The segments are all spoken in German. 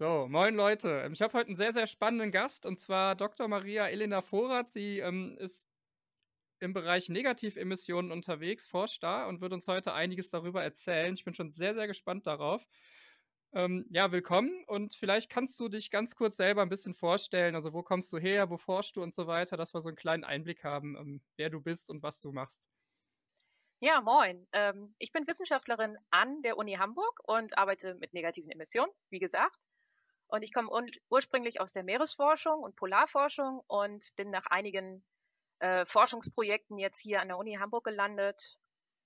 So, moin Leute. Ich habe heute einen sehr, sehr spannenden Gast und zwar Dr. Maria Elena Vorrat. Sie ähm, ist im Bereich Negativemissionen unterwegs, forscht da und wird uns heute einiges darüber erzählen. Ich bin schon sehr, sehr gespannt darauf. Ähm, ja, willkommen und vielleicht kannst du dich ganz kurz selber ein bisschen vorstellen. Also, wo kommst du her, wo forschst du und so weiter, dass wir so einen kleinen Einblick haben, ähm, wer du bist und was du machst. Ja, moin. Ähm, ich bin Wissenschaftlerin an der Uni Hamburg und arbeite mit negativen Emissionen, wie gesagt. Und ich komme ursprünglich aus der Meeresforschung und Polarforschung und bin nach einigen äh, Forschungsprojekten jetzt hier an der Uni Hamburg gelandet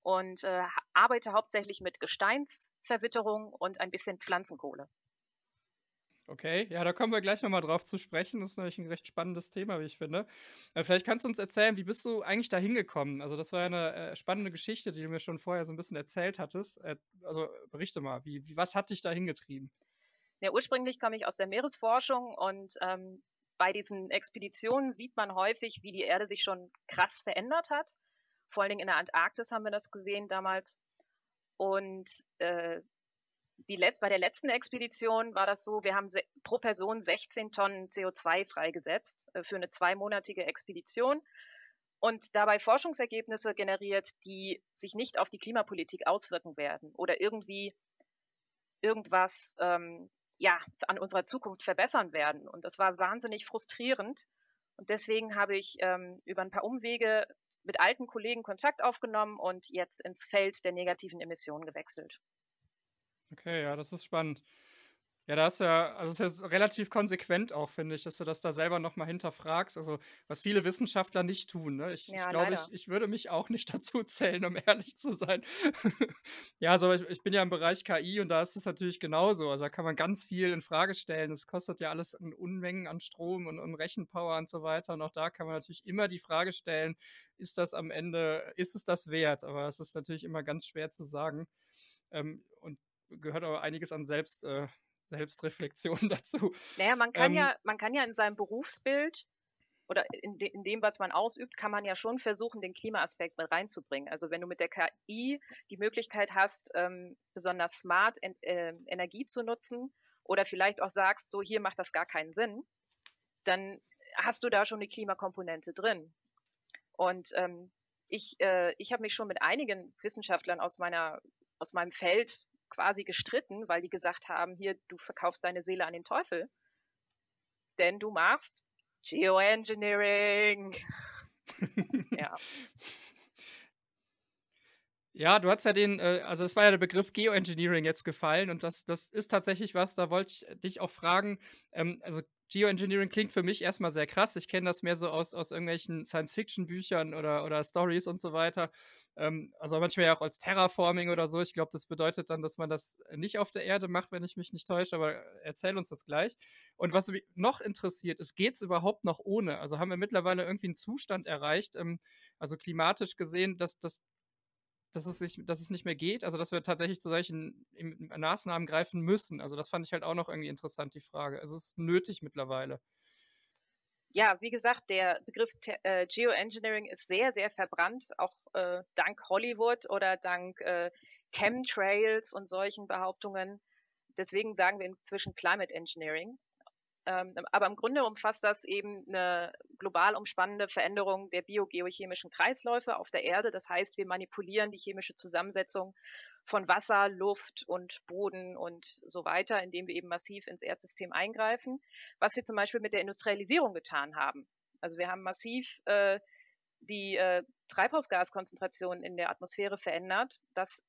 und äh, arbeite hauptsächlich mit Gesteinsverwitterung und ein bisschen Pflanzenkohle. Okay, ja, da kommen wir gleich nochmal drauf zu sprechen. Das ist nämlich ein recht spannendes Thema, wie ich finde. Äh, vielleicht kannst du uns erzählen, wie bist du eigentlich da hingekommen? Also, das war ja eine äh, spannende Geschichte, die du mir schon vorher so ein bisschen erzählt hattest. Äh, also, berichte mal, wie, was hat dich da hingetrieben? Ja, ursprünglich komme ich aus der Meeresforschung und ähm, bei diesen Expeditionen sieht man häufig, wie die Erde sich schon krass verändert hat. Vor allen Dingen in der Antarktis haben wir das gesehen damals. Und äh, die Letz bei der letzten Expedition war das so, wir haben pro Person 16 Tonnen CO2 freigesetzt äh, für eine zweimonatige Expedition und dabei Forschungsergebnisse generiert, die sich nicht auf die Klimapolitik auswirken werden oder irgendwie irgendwas ähm, ja, an unserer Zukunft verbessern werden. Und das war wahnsinnig frustrierend. Und deswegen habe ich ähm, über ein paar Umwege mit alten Kollegen Kontakt aufgenommen und jetzt ins Feld der negativen Emissionen gewechselt. Okay, ja, das ist spannend. Ja, da ist ja, also es ist ja relativ konsequent auch, finde ich, dass du das da selber nochmal hinterfragst. Also, was viele Wissenschaftler nicht tun. Ne? Ich, ja, ich glaube, ich, ich würde mich auch nicht dazu zählen, um ehrlich zu sein. ja, also ich, ich bin ja im Bereich KI und da ist es natürlich genauso. Also da kann man ganz viel in Frage stellen. Es kostet ja alles Unmengen an Strom und, und Rechenpower und so weiter. Und auch da kann man natürlich immer die Frage stellen, ist das am Ende, ist es das wert? Aber es ist natürlich immer ganz schwer zu sagen. Ähm, und gehört aber einiges an Selbst. Äh, Selbstreflexion dazu. Naja, man kann ähm, ja, man kann ja in seinem Berufsbild oder in, de, in, dem, was man ausübt, kann man ja schon versuchen, den Klimaaspekt mit reinzubringen. Also wenn du mit der KI die Möglichkeit hast, ähm, besonders smart en, äh, Energie zu nutzen oder vielleicht auch sagst, so hier macht das gar keinen Sinn, dann hast du da schon die Klimakomponente drin. Und ähm, ich, äh, ich habe mich schon mit einigen Wissenschaftlern aus meiner aus meinem Feld quasi gestritten, weil die gesagt haben, hier, du verkaufst deine Seele an den Teufel, denn du machst Geoengineering. ja. Ja, du hast ja den, äh, also es war ja der Begriff Geoengineering jetzt gefallen und das, das ist tatsächlich was, da wollte ich dich auch fragen. Ähm, also Geoengineering klingt für mich erstmal sehr krass. Ich kenne das mehr so aus, aus irgendwelchen Science-Fiction-Büchern oder, oder Stories und so weiter. Ähm, also manchmal ja auch als Terraforming oder so. Ich glaube, das bedeutet dann, dass man das nicht auf der Erde macht, wenn ich mich nicht täusche, aber erzähl uns das gleich. Und was mich noch interessiert, ist, geht es überhaupt noch ohne? Also haben wir mittlerweile irgendwie einen Zustand erreicht, ähm, also klimatisch gesehen, dass, dass dass es, sich, dass es nicht mehr geht, also dass wir tatsächlich zu solchen Maßnahmen greifen müssen. Also das fand ich halt auch noch irgendwie interessant, die Frage. Also es ist nötig mittlerweile. Ja, wie gesagt, der Begriff äh, Geoengineering ist sehr, sehr verbrannt, auch äh, dank Hollywood oder dank äh, Chemtrails und solchen Behauptungen. Deswegen sagen wir inzwischen Climate Engineering. Ähm, aber im Grunde umfasst das eben eine global umspannende Veränderung der biogeochemischen Kreisläufe auf der Erde. Das heißt, wir manipulieren die chemische Zusammensetzung von Wasser, Luft und Boden und so weiter, indem wir eben massiv ins Erdsystem eingreifen, was wir zum Beispiel mit der Industrialisierung getan haben. Also wir haben massiv äh, die äh, Treibhausgaskonzentration in der Atmosphäre verändert, das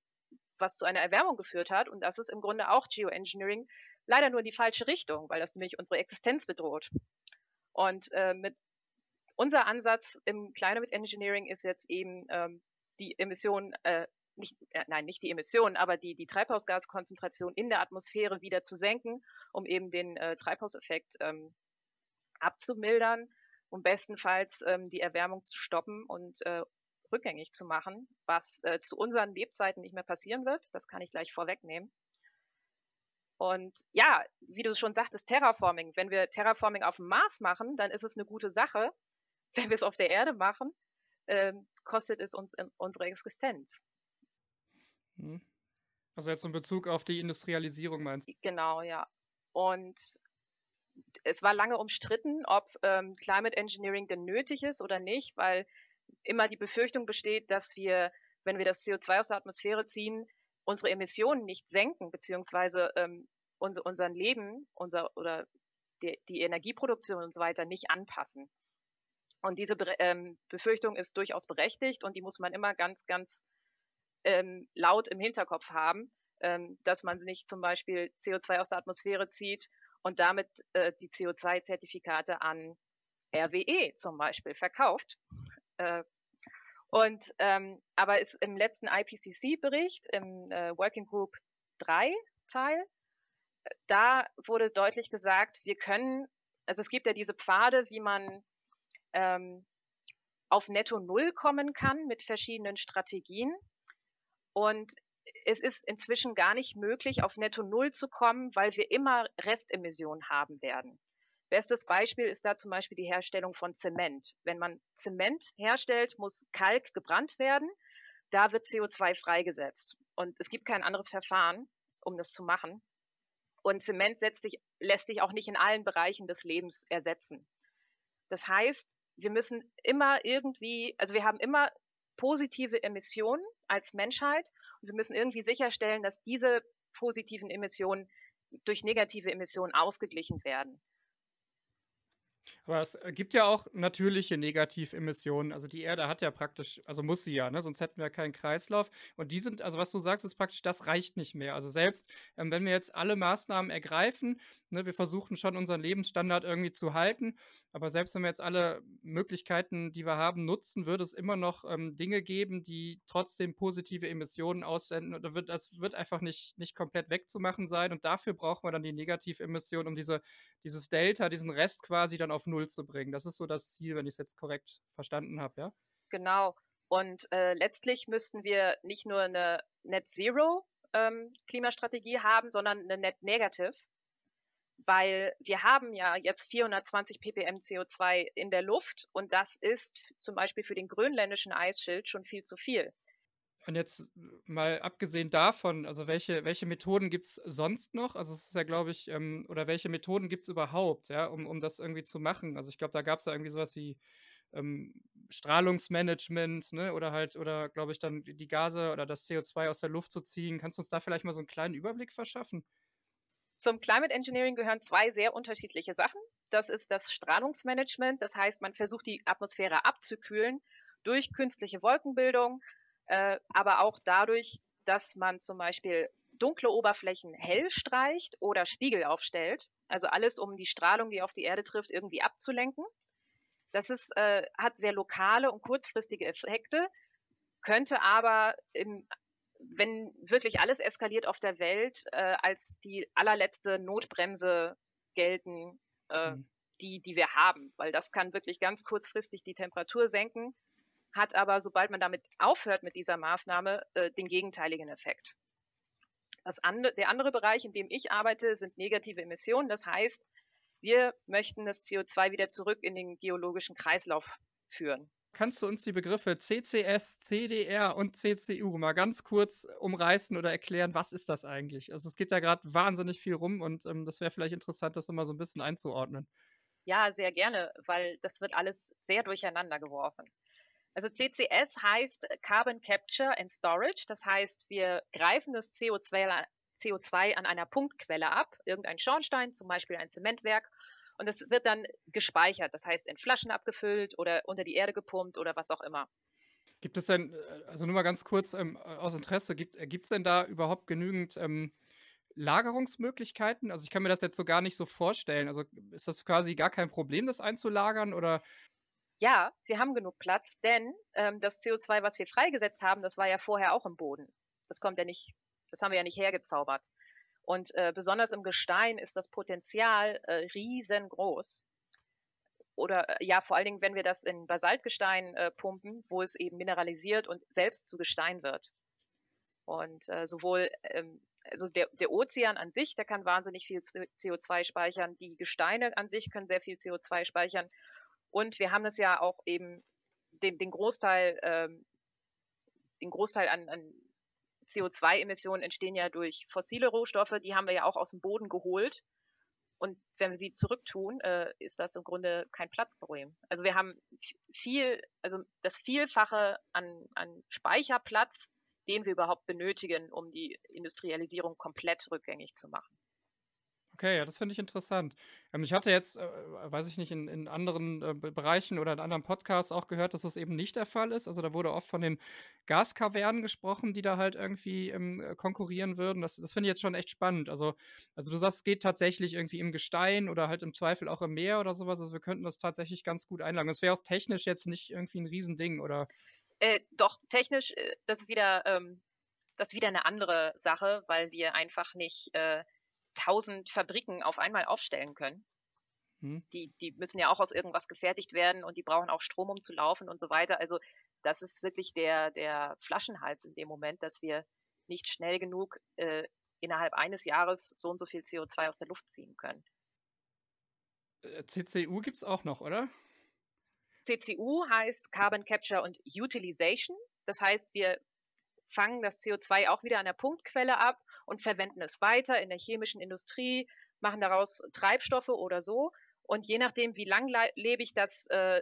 was zu einer Erwärmung geführt hat. Und das ist im Grunde auch Geoengineering, leider nur in die falsche Richtung, weil das nämlich unsere Existenz bedroht. Und äh, mit unser Ansatz im Climate Engineering ist jetzt eben ähm, die Emissionen, äh, nicht, äh, nein, nicht die Emissionen, aber die, die Treibhausgaskonzentration in der Atmosphäre wieder zu senken, um eben den äh, Treibhauseffekt ähm, abzumildern, um bestenfalls ähm, die Erwärmung zu stoppen und äh, rückgängig zu machen, was äh, zu unseren Lebzeiten nicht mehr passieren wird. Das kann ich gleich vorwegnehmen. Und ja, wie du schon sagtest, Terraforming. Wenn wir Terraforming auf dem Mars machen, dann ist es eine gute Sache. Wenn wir es auf der Erde machen, ähm, kostet es uns unsere Existenz. Hm. Also jetzt in Bezug auf die Industrialisierung meinst du? Genau, ja. und es war lange umstritten, ob ähm, Climate Engineering denn nötig ist oder nicht, weil immer die Befürchtung besteht, dass wir, wenn wir das CO2 aus der Atmosphäre ziehen, unsere Emissionen nicht senken, beziehungsweise ähm, unser, unseren Leben unser, oder die, die, Energieproduktion und so weiter nicht anpassen. Und diese Be ähm, Befürchtung ist durchaus berechtigt und die muss man immer ganz, ganz ähm, laut im Hinterkopf haben, ähm, dass man nicht zum Beispiel CO2 aus der Atmosphäre zieht und damit äh, die CO2-Zertifikate an RWE zum Beispiel verkauft. Äh, und ähm, aber ist im letzten IPCC-Bericht im äh, Working Group 3 Teil, da wurde deutlich gesagt, wir können, also es gibt ja diese Pfade, wie man ähm, auf Netto Null kommen kann mit verschiedenen Strategien. Und es ist inzwischen gar nicht möglich, auf Netto Null zu kommen, weil wir immer Restemissionen haben werden. Bestes Beispiel ist da zum Beispiel die Herstellung von Zement. Wenn man Zement herstellt, muss Kalk gebrannt werden. Da wird CO2 freigesetzt. Und es gibt kein anderes Verfahren, um das zu machen. Und Zement sich, lässt sich auch nicht in allen Bereichen des Lebens ersetzen. Das heißt, wir müssen immer irgendwie, also wir haben immer positive Emissionen als Menschheit und wir müssen irgendwie sicherstellen, dass diese positiven Emissionen durch negative Emissionen ausgeglichen werden. Aber es äh, gibt ja auch natürliche Negativemissionen. Also die Erde hat ja praktisch, also muss sie ja, ne? sonst hätten wir keinen Kreislauf. Und die sind, also was du sagst, ist praktisch, das reicht nicht mehr. Also selbst ähm, wenn wir jetzt alle Maßnahmen ergreifen, ne, wir versuchen schon unseren Lebensstandard irgendwie zu halten, aber selbst wenn wir jetzt alle Möglichkeiten, die wir haben, nutzen, würde es immer noch ähm, Dinge geben, die trotzdem positive Emissionen aussenden. Und da wird, das wird einfach nicht, nicht komplett wegzumachen sein. Und dafür brauchen wir dann die Negativemissionen, um diese, dieses Delta, diesen Rest quasi dann auf Null zu bringen. Das ist so das Ziel, wenn ich es jetzt korrekt verstanden habe, ja? Genau. Und äh, letztlich müssten wir nicht nur eine Net Zero ähm, Klimastrategie haben, sondern eine Net Negative weil wir haben ja jetzt 420 ppm CO2 in der Luft und das ist zum Beispiel für den grönländischen Eisschild schon viel zu viel. Und jetzt mal abgesehen davon, also welche, welche Methoden gibt es sonst noch? Also es ist ja, glaube ich, ähm, oder welche Methoden gibt es überhaupt, ja, um, um das irgendwie zu machen? Also ich glaube, da gab es ja irgendwie sowas wie ähm, Strahlungsmanagement, ne? Oder halt, oder glaube ich, dann die Gase oder das CO2 aus der Luft zu ziehen. Kannst du uns da vielleicht mal so einen kleinen Überblick verschaffen? Zum Climate Engineering gehören zwei sehr unterschiedliche Sachen. Das ist das Strahlungsmanagement. Das heißt, man versucht die Atmosphäre abzukühlen durch künstliche Wolkenbildung, äh, aber auch dadurch, dass man zum Beispiel dunkle Oberflächen hell streicht oder Spiegel aufstellt. Also alles, um die Strahlung, die auf die Erde trifft, irgendwie abzulenken. Das ist, äh, hat sehr lokale und kurzfristige Effekte, könnte aber im wenn wirklich alles eskaliert auf der Welt, äh, als die allerletzte Notbremse gelten, äh, mhm. die, die wir haben. Weil das kann wirklich ganz kurzfristig die Temperatur senken, hat aber, sobald man damit aufhört mit dieser Maßnahme, äh, den gegenteiligen Effekt. Andere, der andere Bereich, in dem ich arbeite, sind negative Emissionen. Das heißt, wir möchten das CO2 wieder zurück in den geologischen Kreislauf führen kannst du uns die Begriffe CCS, CDR und CCU mal ganz kurz umreißen oder erklären, was ist das eigentlich? Also es geht ja gerade wahnsinnig viel rum und ähm, das wäre vielleicht interessant, das immer so ein bisschen einzuordnen. Ja, sehr gerne, weil das wird alles sehr durcheinander geworfen. Also CCS heißt Carbon Capture and Storage. Das heißt, wir greifen das CO2, CO2 an einer Punktquelle ab, irgendein Schornstein, zum Beispiel ein Zementwerk, und es wird dann gespeichert, das heißt in Flaschen abgefüllt oder unter die Erde gepumpt oder was auch immer. Gibt es denn, äh, also nur mal ganz kurz ähm, aus Interesse, gibt es denn da überhaupt genügend ähm, Lagerungsmöglichkeiten? Also ich kann mir das jetzt so gar nicht so vorstellen. Also ist das quasi gar kein Problem, das einzulagern oder? Ja, wir haben genug Platz, denn ähm, das CO2, was wir freigesetzt haben, das war ja vorher auch im Boden. Das kommt ja nicht, das haben wir ja nicht hergezaubert. Und äh, besonders im Gestein ist das Potenzial äh, riesengroß. Oder äh, ja, vor allen Dingen, wenn wir das in Basaltgestein äh, pumpen, wo es eben mineralisiert und selbst zu Gestein wird. Und äh, sowohl ähm, also der, der Ozean an sich, der kann wahnsinnig viel CO2 speichern. Die Gesteine an sich können sehr viel CO2 speichern. Und wir haben es ja auch eben den, den Großteil, ähm, den Großteil an, an CO2-Emissionen entstehen ja durch fossile Rohstoffe, die haben wir ja auch aus dem Boden geholt. und wenn wir sie zurücktun, äh, ist das im Grunde kein Platzproblem. Also wir haben viel, also das Vielfache an, an Speicherplatz, den wir überhaupt benötigen, um die Industrialisierung komplett rückgängig zu machen. Okay, ja, das finde ich interessant. Ähm, ich hatte jetzt, äh, weiß ich nicht, in, in anderen äh, Bereichen oder in anderen Podcasts auch gehört, dass das eben nicht der Fall ist. Also da wurde oft von den Gaskavernen gesprochen, die da halt irgendwie ähm, äh, konkurrieren würden. Das, das finde ich jetzt schon echt spannend. Also, also du sagst, es geht tatsächlich irgendwie im Gestein oder halt im Zweifel auch im Meer oder sowas. Also wir könnten das tatsächlich ganz gut einlagen. Das wäre auch technisch jetzt nicht irgendwie ein Riesending, oder? Äh, doch, technisch, äh, das ist wieder, ähm, das ist wieder eine andere Sache, weil wir einfach nicht äh, tausend Fabriken auf einmal aufstellen können. Hm. Die, die müssen ja auch aus irgendwas gefertigt werden und die brauchen auch Strom, um zu laufen und so weiter. Also das ist wirklich der, der Flaschenhals in dem Moment, dass wir nicht schnell genug äh, innerhalb eines Jahres so und so viel CO2 aus der Luft ziehen können. Äh, CCU gibt es auch noch, oder? CCU heißt Carbon Capture und Utilization. Das heißt, wir fangen das CO2 auch wieder an der Punktquelle ab und verwenden es weiter in der chemischen Industrie, machen daraus Treibstoffe oder so. Und je nachdem, wie langlebig das äh,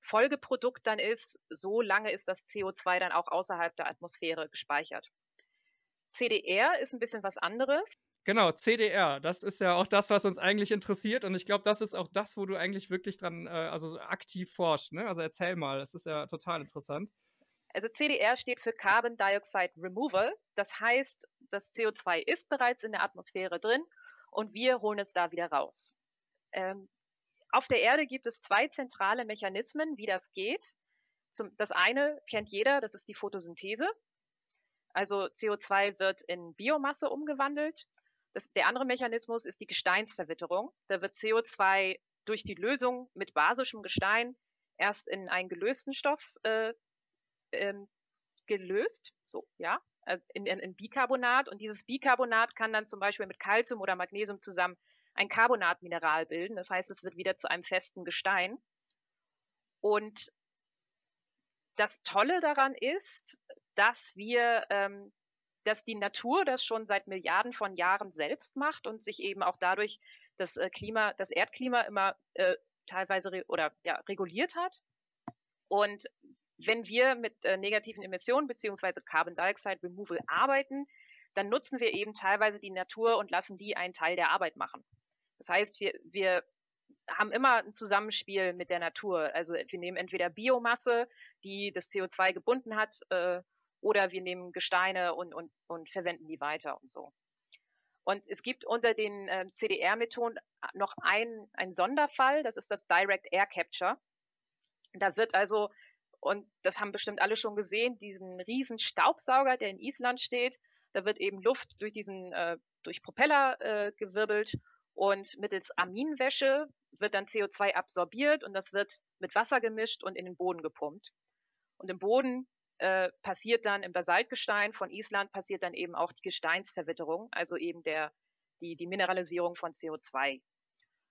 Folgeprodukt dann ist, so lange ist das CO2 dann auch außerhalb der Atmosphäre gespeichert. CDR ist ein bisschen was anderes. Genau, CDR, das ist ja auch das, was uns eigentlich interessiert. Und ich glaube, das ist auch das, wo du eigentlich wirklich dran, äh, also aktiv forschst. Ne? Also erzähl mal, das ist ja total interessant. Also CDR steht für Carbon Dioxide Removal. Das heißt, das CO2 ist bereits in der Atmosphäre drin und wir holen es da wieder raus. Ähm, auf der Erde gibt es zwei zentrale Mechanismen, wie das geht. Zum, das eine kennt jeder, das ist die Photosynthese. Also CO2 wird in Biomasse umgewandelt. Das, der andere Mechanismus ist die Gesteinsverwitterung. Da wird CO2 durch die Lösung mit basischem Gestein erst in einen gelösten Stoff äh, ähm, gelöst, so, ja, äh, in, in, Bicarbonat. Und dieses Bicarbonat kann dann zum Beispiel mit Calcium oder Magnesium zusammen ein Carbonatmineral bilden. Das heißt, es wird wieder zu einem festen Gestein. Und das Tolle daran ist, dass wir, ähm, dass die Natur das schon seit Milliarden von Jahren selbst macht und sich eben auch dadurch das äh, Klima, das Erdklima immer äh, teilweise oder ja, reguliert hat. Und wenn wir mit äh, negativen Emissionen beziehungsweise Carbon Dioxide Removal arbeiten, dann nutzen wir eben teilweise die Natur und lassen die einen Teil der Arbeit machen. Das heißt, wir, wir haben immer ein Zusammenspiel mit der Natur. Also wir nehmen entweder Biomasse, die das CO2 gebunden hat, äh, oder wir nehmen Gesteine und, und, und verwenden die weiter und so. Und es gibt unter den äh, CDR-Methoden noch einen Sonderfall, das ist das Direct Air Capture. Da wird also und das haben bestimmt alle schon gesehen, diesen riesen Staubsauger, der in Island steht. Da wird eben Luft durch diesen, äh, durch Propeller äh, gewirbelt und mittels Aminwäsche wird dann CO2 absorbiert und das wird mit Wasser gemischt und in den Boden gepumpt. Und im Boden äh, passiert dann im Basaltgestein von Island passiert dann eben auch die Gesteinsverwitterung, also eben der, die, die Mineralisierung von CO2.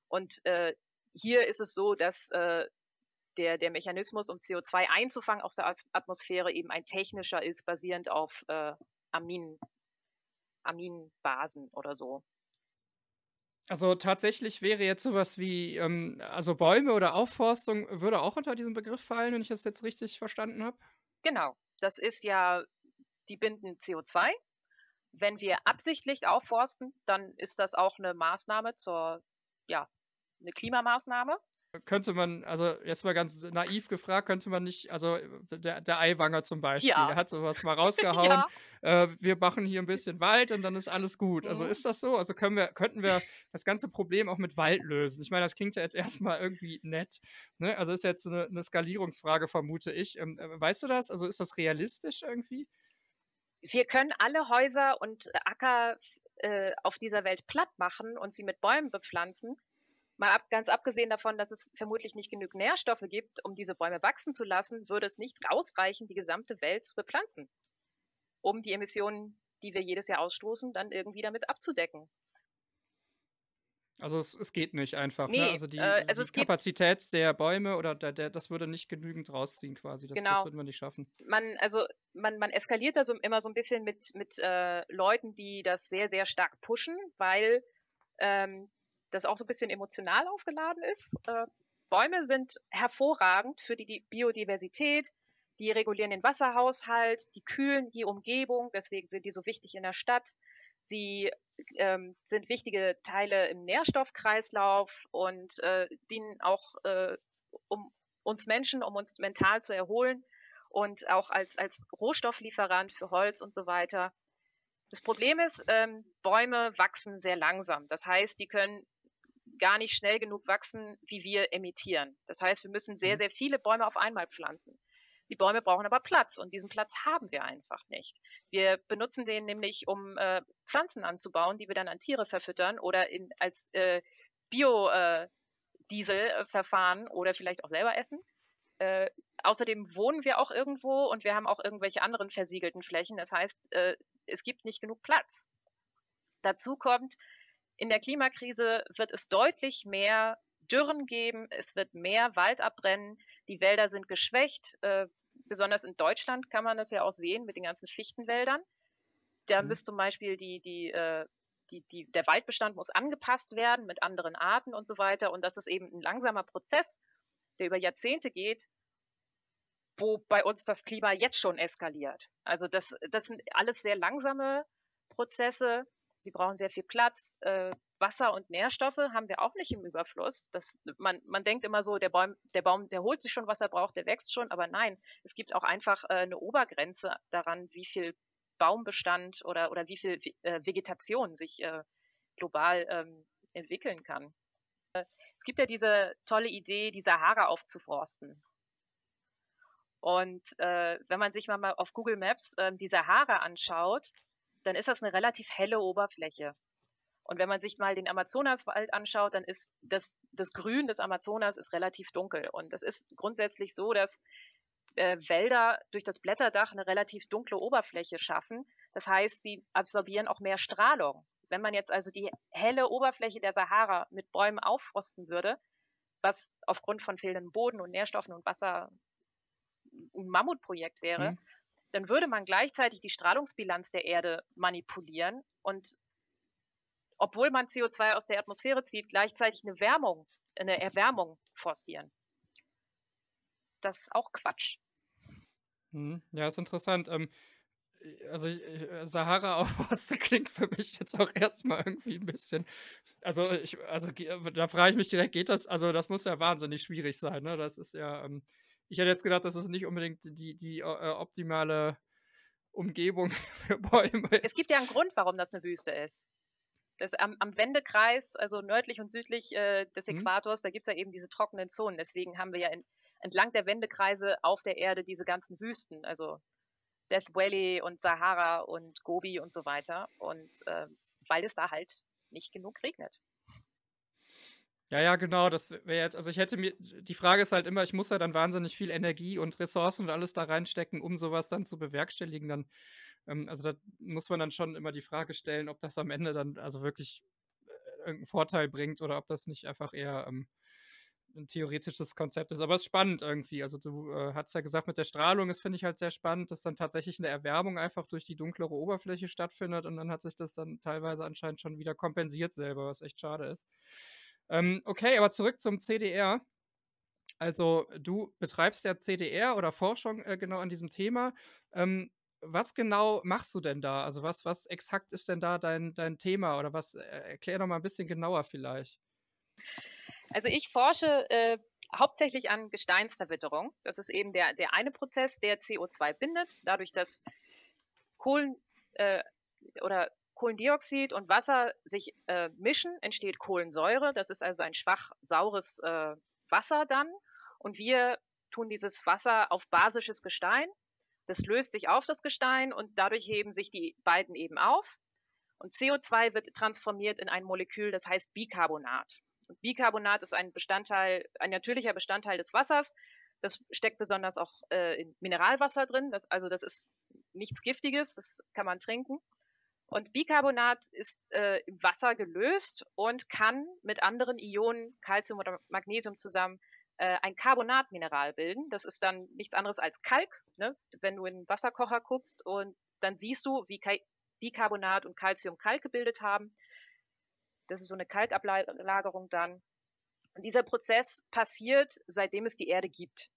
Und äh, hier ist es so, dass äh, der, der Mechanismus, um CO2 einzufangen aus der Atmosphäre, eben ein technischer ist, basierend auf äh, Amin, Aminbasen oder so. Also tatsächlich wäre jetzt sowas wie, ähm, also Bäume oder Aufforstung würde auch unter diesen Begriff fallen, wenn ich das jetzt richtig verstanden habe? Genau, das ist ja, die binden CO2. Wenn wir absichtlich aufforsten, dann ist das auch eine Maßnahme zur, ja, eine Klimamaßnahme könnte man, also jetzt mal ganz naiv gefragt, könnte man nicht, also der, der Eiwanger zum Beispiel, ja. der hat sowas mal rausgehauen, ja. äh, wir machen hier ein bisschen Wald und dann ist alles gut. Also mhm. ist das so? Also können wir, könnten wir das ganze Problem auch mit Wald lösen? Ich meine, das klingt ja jetzt erstmal irgendwie nett. Ne? Also ist jetzt eine, eine Skalierungsfrage, vermute ich. Ähm, äh, weißt du das? Also ist das realistisch irgendwie? Wir können alle Häuser und Acker äh, auf dieser Welt platt machen und sie mit Bäumen bepflanzen. Mal ab, ganz abgesehen davon, dass es vermutlich nicht genug Nährstoffe gibt, um diese Bäume wachsen zu lassen, würde es nicht ausreichen, die gesamte Welt zu bepflanzen, um die Emissionen, die wir jedes Jahr ausstoßen, dann irgendwie damit abzudecken. Also es, es geht nicht einfach. Ne? Nee, ne? Also die, äh, also die Kapazität der Bäume oder der, der, das würde nicht genügend rausziehen quasi. Das, genau. das würde man nicht schaffen. Man, also man, man eskaliert da so immer so ein bisschen mit, mit äh, Leuten, die das sehr, sehr stark pushen, weil ähm, das auch so ein bisschen emotional aufgeladen ist. Äh, Bäume sind hervorragend für die Biodiversität, die regulieren den Wasserhaushalt, die kühlen die Umgebung, deswegen sind die so wichtig in der Stadt. Sie ähm, sind wichtige Teile im Nährstoffkreislauf und äh, dienen auch, äh, um uns Menschen, um uns mental zu erholen und auch als, als Rohstofflieferant für Holz und so weiter. Das Problem ist, ähm, Bäume wachsen sehr langsam. Das heißt, die können gar nicht schnell genug wachsen, wie wir emittieren. Das heißt, wir müssen sehr, mhm. sehr viele Bäume auf einmal pflanzen. Die Bäume brauchen aber Platz und diesen Platz haben wir einfach nicht. Wir benutzen den nämlich, um äh, Pflanzen anzubauen, die wir dann an Tiere verfüttern oder in, als äh, Biodiesel-Verfahren äh, oder vielleicht auch selber essen. Äh, außerdem wohnen wir auch irgendwo und wir haben auch irgendwelche anderen versiegelten Flächen. Das heißt, äh, es gibt nicht genug Platz. Dazu kommt, in der Klimakrise wird es deutlich mehr Dürren geben, es wird mehr Wald abbrennen, die Wälder sind geschwächt. Äh, besonders in Deutschland kann man das ja auch sehen mit den ganzen Fichtenwäldern. Da mhm. müsste zum Beispiel die, die, äh, die, die, der Waldbestand muss angepasst werden mit anderen Arten und so weiter. Und das ist eben ein langsamer Prozess, der über Jahrzehnte geht, wo bei uns das Klima jetzt schon eskaliert. Also das, das sind alles sehr langsame Prozesse. Sie brauchen sehr viel Platz. Äh, Wasser und Nährstoffe haben wir auch nicht im Überfluss. Das, man, man denkt immer so, der Baum, der Baum, der holt sich schon, was er braucht, der wächst schon. Aber nein, es gibt auch einfach äh, eine Obergrenze daran, wie viel Baumbestand oder, oder wie viel äh, Vegetation sich äh, global ähm, entwickeln kann. Äh, es gibt ja diese tolle Idee, die Sahara aufzuforsten. Und äh, wenn man sich mal auf Google Maps äh, die Sahara anschaut, dann ist das eine relativ helle Oberfläche. Und wenn man sich mal den Amazonaswald anschaut, dann ist das, das Grün des Amazonas ist relativ dunkel. Und es ist grundsätzlich so, dass äh, Wälder durch das Blätterdach eine relativ dunkle Oberfläche schaffen. Das heißt, sie absorbieren auch mehr Strahlung. Wenn man jetzt also die helle Oberfläche der Sahara mit Bäumen auffrosten würde, was aufgrund von fehlendem Boden und Nährstoffen und Wasser ein Mammutprojekt wäre, mhm. Dann würde man gleichzeitig die Strahlungsbilanz der Erde manipulieren und obwohl man CO2 aus der Atmosphäre zieht, gleichzeitig eine Wärmung, eine Erwärmung forcieren. Das ist auch Quatsch. Mhm. Ja, ist interessant. Ähm, also Sahara auf Oste klingt für mich jetzt auch erstmal irgendwie ein bisschen. Also ich, also da frage ich mich direkt, geht das? Also das muss ja wahnsinnig schwierig sein, ne? Das ist ja. Ähm, ich hätte jetzt gedacht, das ist nicht unbedingt die, die äh, optimale Umgebung für Bäume. Es gibt ja einen Grund, warum das eine Wüste ist. Das am, am Wendekreis, also nördlich und südlich äh, des mhm. Äquators, mhm. da gibt es ja eben diese trockenen Zonen. Deswegen haben wir ja in, entlang der Wendekreise auf der Erde diese ganzen Wüsten, also Death Valley und Sahara und Gobi und so weiter. Und äh, weil es da halt nicht genug regnet. Ja, ja, genau, das wäre jetzt, also ich hätte mir, die Frage ist halt immer, ich muss ja dann wahnsinnig viel Energie und Ressourcen und alles da reinstecken, um sowas dann zu bewerkstelligen. Dann, ähm, also da muss man dann schon immer die Frage stellen, ob das am Ende dann also wirklich äh, irgendeinen Vorteil bringt oder ob das nicht einfach eher ähm, ein theoretisches Konzept ist. Aber es ist spannend irgendwie. Also du äh, hast ja gesagt, mit der Strahlung, das finde ich halt sehr spannend, dass dann tatsächlich eine Erwärmung einfach durch die dunklere Oberfläche stattfindet und dann hat sich das dann teilweise anscheinend schon wieder kompensiert selber, was echt schade ist. Ähm, okay, aber zurück zum CDR. Also du betreibst ja CDR oder Forschung äh, genau an diesem Thema. Ähm, was genau machst du denn da? Also was, was exakt ist denn da dein, dein Thema oder was, äh, erklär doch mal ein bisschen genauer vielleicht. Also ich forsche äh, hauptsächlich an Gesteinsverwitterung. Das ist eben der, der eine Prozess, der CO2 bindet, dadurch, dass Kohlen äh, oder Kohlendioxid und Wasser sich äh, mischen, entsteht Kohlensäure. Das ist also ein schwach saures äh, Wasser dann. Und wir tun dieses Wasser auf basisches Gestein. Das löst sich auf das Gestein und dadurch heben sich die beiden eben auf. Und CO2 wird transformiert in ein Molekül, das heißt Bicarbonat. Und Bicarbonat ist ein Bestandteil, ein natürlicher Bestandteil des Wassers. Das steckt besonders auch äh, in Mineralwasser drin. Das, also das ist nichts Giftiges, das kann man trinken. Und Bicarbonat ist äh, im Wasser gelöst und kann mit anderen Ionen, Calcium oder Magnesium zusammen, äh, ein Carbonatmineral bilden. Das ist dann nichts anderes als Kalk. Ne? Wenn du in den Wasserkocher guckst und dann siehst du, wie Bicarbonat und Calcium Kalk gebildet haben. das ist so eine Kalkablagerung dann. Und dieser Prozess passiert, seitdem es die Erde gibt.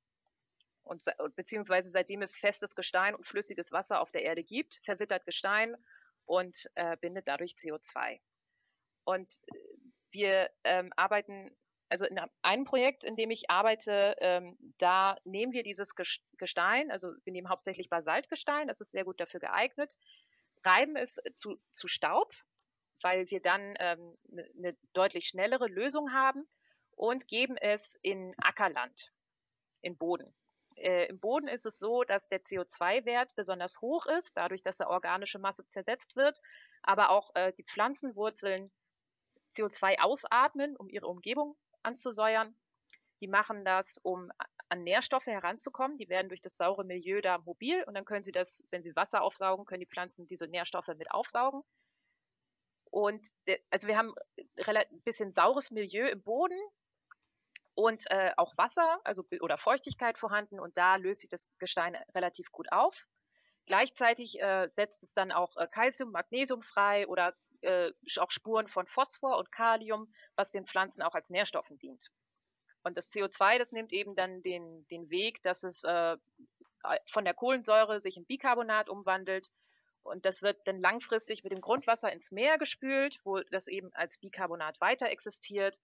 Und, beziehungsweise seitdem es festes Gestein und flüssiges Wasser auf der Erde gibt, verwittert Gestein und äh, bindet dadurch CO2. Und äh, wir ähm, arbeiten, also in einem Projekt, in dem ich arbeite, ähm, da nehmen wir dieses Gestein, also wir nehmen hauptsächlich Basaltgestein, das ist sehr gut dafür geeignet, reiben es zu, zu Staub, weil wir dann ähm, eine ne deutlich schnellere Lösung haben und geben es in Ackerland, in Boden. Äh, Im Boden ist es so, dass der CO2-Wert besonders hoch ist, dadurch, dass der organische Masse zersetzt wird, aber auch äh, die Pflanzenwurzeln CO2 ausatmen, um ihre Umgebung anzusäuern. Die machen das, um an Nährstoffe heranzukommen. Die werden durch das saure Milieu da mobil und dann können sie das, wenn sie Wasser aufsaugen, können die Pflanzen diese Nährstoffe mit aufsaugen. Und also wir haben ein bisschen saures Milieu im Boden und äh, auch Wasser also, oder Feuchtigkeit vorhanden und da löst sich das Gestein relativ gut auf. Gleichzeitig äh, setzt es dann auch äh, Calcium, Magnesium frei oder äh, auch Spuren von Phosphor und Kalium, was den Pflanzen auch als Nährstoffen dient. Und das CO2, das nimmt eben dann den, den Weg, dass es äh, von der Kohlensäure sich in Bicarbonat umwandelt. Und das wird dann langfristig mit dem Grundwasser ins Meer gespült, wo das eben als Bicarbonat weiter existiert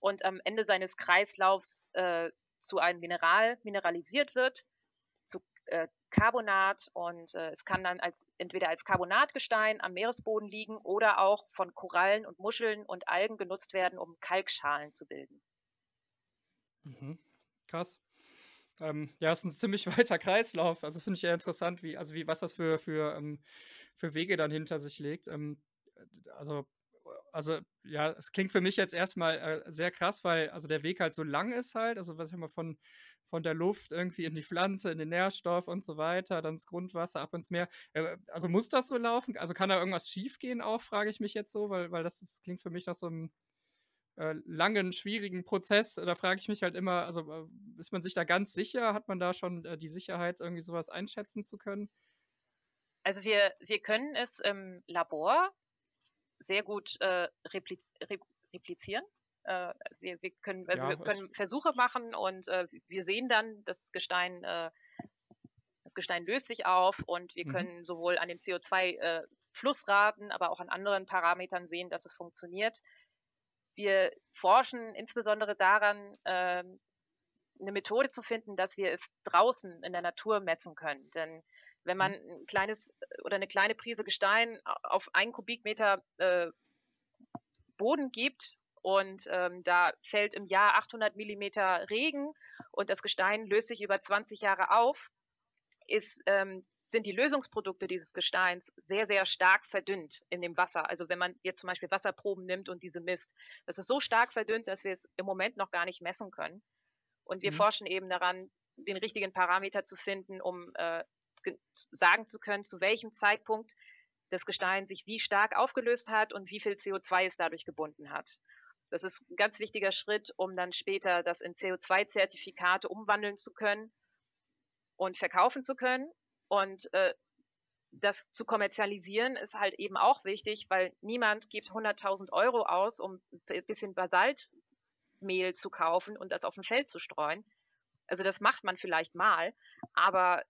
und am Ende seines Kreislaufs äh, zu einem Mineral mineralisiert wird, zu äh, Carbonat und äh, es kann dann als entweder als Carbonatgestein am Meeresboden liegen oder auch von Korallen und Muscheln und Algen genutzt werden, um Kalkschalen zu bilden. Mhm. Krass. Ähm, ja, es ist ein ziemlich weiter Kreislauf. Also finde ich ja interessant, wie, also wie, was das für, für, ähm, für Wege dann hinter sich legt. Ähm, also, also, ja, es klingt für mich jetzt erstmal äh, sehr krass, weil also der Weg halt so lang ist halt. Also, was ich mal von, von der Luft irgendwie in die Pflanze, in den Nährstoff und so weiter, dann das Grundwasser ab ins Meer. Äh, also muss das so laufen? Also kann da irgendwas schiefgehen auch, frage ich mich jetzt so, weil, weil das, das klingt für mich nach so einem äh, langen, schwierigen Prozess. Da frage ich mich halt immer, also äh, ist man sich da ganz sicher? Hat man da schon äh, die Sicherheit, irgendwie sowas einschätzen zu können? Also wir, wir können es im Labor sehr gut äh, repli replizieren. Äh, also wir, wir, können, also ja, wir können Versuche machen und äh, wir sehen dann, das Gestein, das Gestein löst sich auf und wir mhm. können sowohl an den CO2-Flussraten, aber auch an anderen Parametern sehen, dass es funktioniert. Wir forschen insbesondere daran, ähm, eine Methode zu finden, dass wir es draußen in der Natur messen können. Denn wenn man mhm. ein kleines oder eine kleine Prise Gestein auf einen Kubikmeter äh, Boden gibt und ähm, da fällt im Jahr 800 Millimeter Regen und das Gestein löst sich über 20 Jahre auf, ist ähm, sind die Lösungsprodukte dieses Gesteins sehr, sehr stark verdünnt in dem Wasser. Also wenn man jetzt zum Beispiel Wasserproben nimmt und diese misst, das ist so stark verdünnt, dass wir es im Moment noch gar nicht messen können. Und wir mhm. forschen eben daran, den richtigen Parameter zu finden, um äh, sagen zu können, zu welchem Zeitpunkt das Gestein sich wie stark aufgelöst hat und wie viel CO2 es dadurch gebunden hat. Das ist ein ganz wichtiger Schritt, um dann später das in CO2-Zertifikate umwandeln zu können und verkaufen zu können. Und äh, das zu kommerzialisieren ist halt eben auch wichtig, weil niemand gibt 100.000 Euro aus, um ein bisschen Basaltmehl zu kaufen und das auf dem Feld zu streuen. Also das macht man vielleicht mal, aber